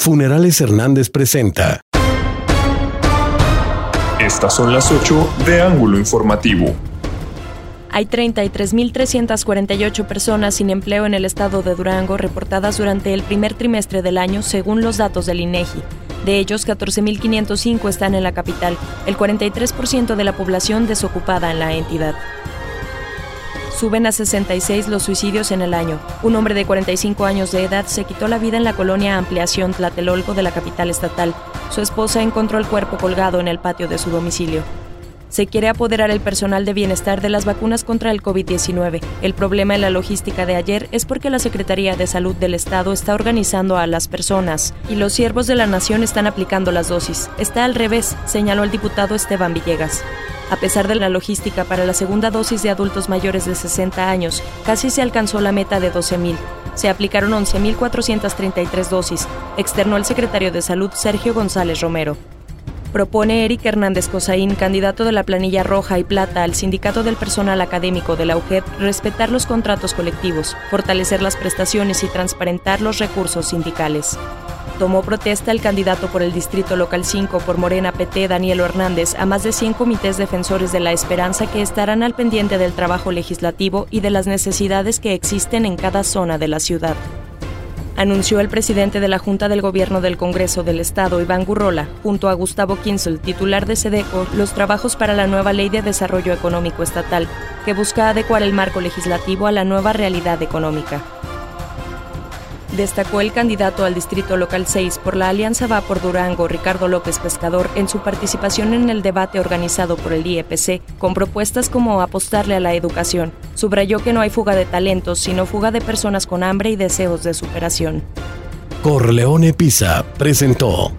Funerales Hernández presenta. Estas son las 8 de Ángulo Informativo. Hay 33.348 personas sin empleo en el estado de Durango reportadas durante el primer trimestre del año, según los datos del INEGI. De ellos, 14.505 están en la capital, el 43% de la población desocupada en la entidad. Suben a 66 los suicidios en el año. Un hombre de 45 años de edad se quitó la vida en la colonia Ampliación Tlatelolco de la capital estatal. Su esposa encontró el cuerpo colgado en el patio de su domicilio. Se quiere apoderar el personal de bienestar de las vacunas contra el COVID-19. El problema en la logística de ayer es porque la Secretaría de Salud del Estado está organizando a las personas y los siervos de la nación están aplicando las dosis. Está al revés, señaló el diputado Esteban Villegas. A pesar de la logística para la segunda dosis de adultos mayores de 60 años, casi se alcanzó la meta de 12.000. Se aplicaron 11.433 dosis, externó el secretario de Salud Sergio González Romero. Propone Eric Hernández Cosaín, candidato de la planilla roja y plata al Sindicato del Personal Académico de la UGEP, respetar los contratos colectivos, fortalecer las prestaciones y transparentar los recursos sindicales tomó protesta el candidato por el Distrito Local 5 por Morena PT, Daniel Hernández, a más de 100 comités defensores de la esperanza que estarán al pendiente del trabajo legislativo y de las necesidades que existen en cada zona de la ciudad. Anunció el presidente de la Junta del Gobierno del Congreso del Estado, Iván Gurrola, junto a Gustavo Kinsel, titular de SEDECO, los trabajos para la nueva Ley de Desarrollo Económico Estatal, que busca adecuar el marco legislativo a la nueva realidad económica destacó el candidato al Distrito Local 6 por la Alianza Va por Durango, Ricardo López Pescador, en su participación en el debate organizado por el IEPC, con propuestas como apostarle a la educación. Subrayó que no hay fuga de talentos, sino fuga de personas con hambre y deseos de superación. Corleone Pisa presentó